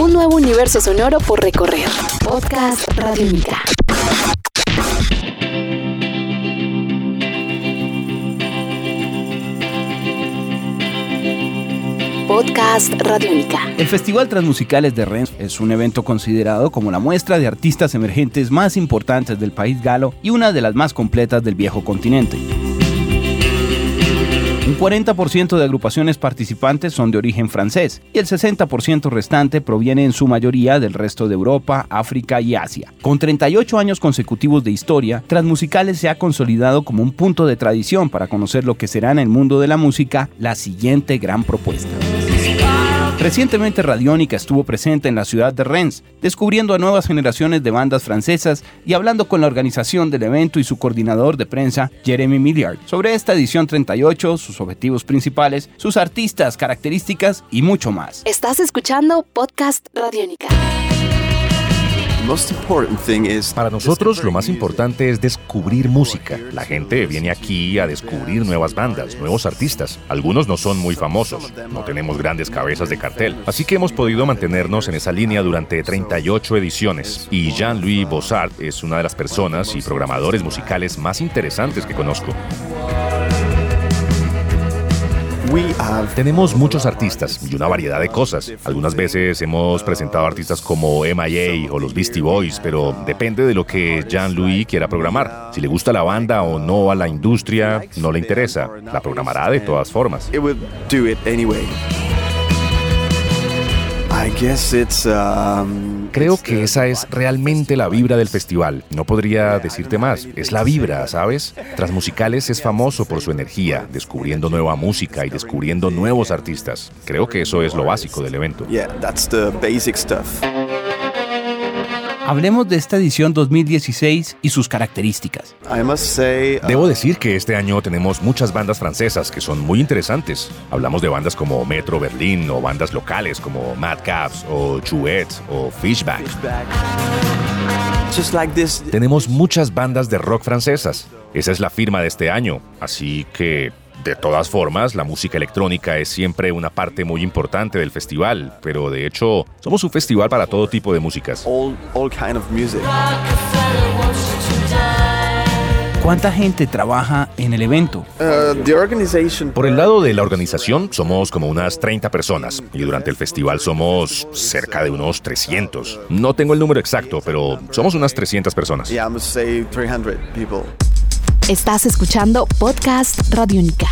Un nuevo universo sonoro por recorrer. Podcast Radiónica. Podcast Radiónica. El Festival Transmusicales de Rennes es un evento considerado como la muestra de artistas emergentes más importantes del país galo y una de las más completas del viejo continente. Un 40% de agrupaciones participantes son de origen francés y el 60% restante proviene en su mayoría del resto de Europa, África y Asia. Con 38 años consecutivos de historia, Transmusicales se ha consolidado como un punto de tradición para conocer lo que será en el mundo de la música la siguiente gran propuesta. Recientemente Radiónica estuvo presente en la ciudad de Rennes, descubriendo a nuevas generaciones de bandas francesas y hablando con la organización del evento y su coordinador de prensa, Jeremy Milliard, sobre esta edición 38, sus objetivos principales, sus artistas, características y mucho más. Estás escuchando Podcast Radiónica. Para nosotros lo más importante es descubrir música. La gente viene aquí a descubrir nuevas bandas, nuevos artistas. Algunos no son muy famosos, no tenemos grandes cabezas de cartel. Así que hemos podido mantenernos en esa línea durante 38 ediciones. Y Jean-Louis Bossart es una de las personas y programadores musicales más interesantes que conozco. Tenemos muchos artistas y una variedad de cosas. Algunas veces hemos presentado artistas como MIA o los Beastie Boys, pero depende de lo que Jean-Louis quiera programar. Si le gusta la banda o no a la industria, no le interesa. La programará de todas formas. Um, Creo que esa es realmente la vibra del festival. No podría decirte más. Es la vibra, ¿sabes? Transmusicales es famoso por su energía, descubriendo nueva música y descubriendo nuevos artistas. Creo que eso es lo básico del evento. Yeah, that's the basic stuff. Hablemos de esta edición 2016 y sus características. I must say, uh, Debo decir que este año tenemos muchas bandas francesas que son muy interesantes. Hablamos de bandas como Metro Berlín o bandas locales como Madcaps o Chouette o Fishback. just like this, Tenemos muchas bandas de rock francesas. Esa es la firma de este año. Así que, de todas formas, la música electrónica es siempre una parte muy importante del festival. Pero de hecho, somos un festival para todo tipo de músicas. all all kind of music. ¿Cuánta gente trabaja en el evento? Uh, the organization Por el lado de la organización, somos como unas 30 personas y durante el festival somos cerca de unos 300. No tengo el número exacto, pero somos unas 300 personas. Yeah, I must say 300 people. Estás escuchando Podcast Radiónica.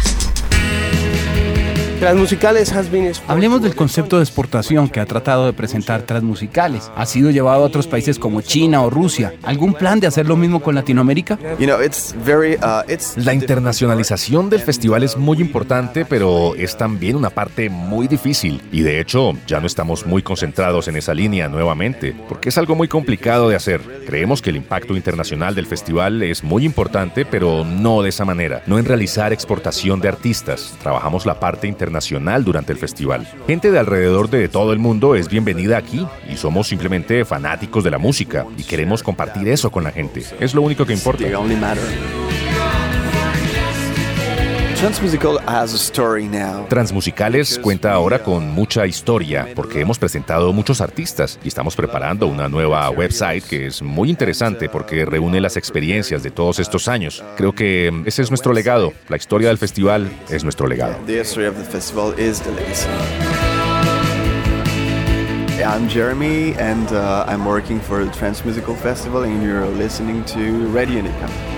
Transmusicales has been exported Hablemos del to concepto de exportación que ha tratado de presentar Transmusicales. ¿Ha sido llevado a otros países como China o Rusia? ¿Algún plan de hacer lo mismo con Latinoamérica? You know, it's very uh, it's La internacionalización del festival es muy importante, pero es también una parte muy difícil. Y de hecho, ya no estamos muy concentrados en esa línea nuevamente, porque es algo muy complicado de hacer. Creemos que el impacto internacional del festival es muy importante, pero no de esa manera. No en realizar exportación de artistas. Trabajamos la parte internacional durante el festival. Gente de alrededor de todo el mundo es bienvenida aquí y somos simplemente fanáticos de la música y queremos compartir eso con la gente. Es lo único que importa. Transmusicales cuenta ahora con mucha historia porque hemos presentado muchos artistas y estamos preparando una nueva website que es muy interesante porque reúne las experiencias de todos estos años. Creo que ese es nuestro legado. La historia del festival es nuestro legado. I'm Jeremy, and uh, I'm working for the Transmusical Festival, and you're listening to Radio Nika.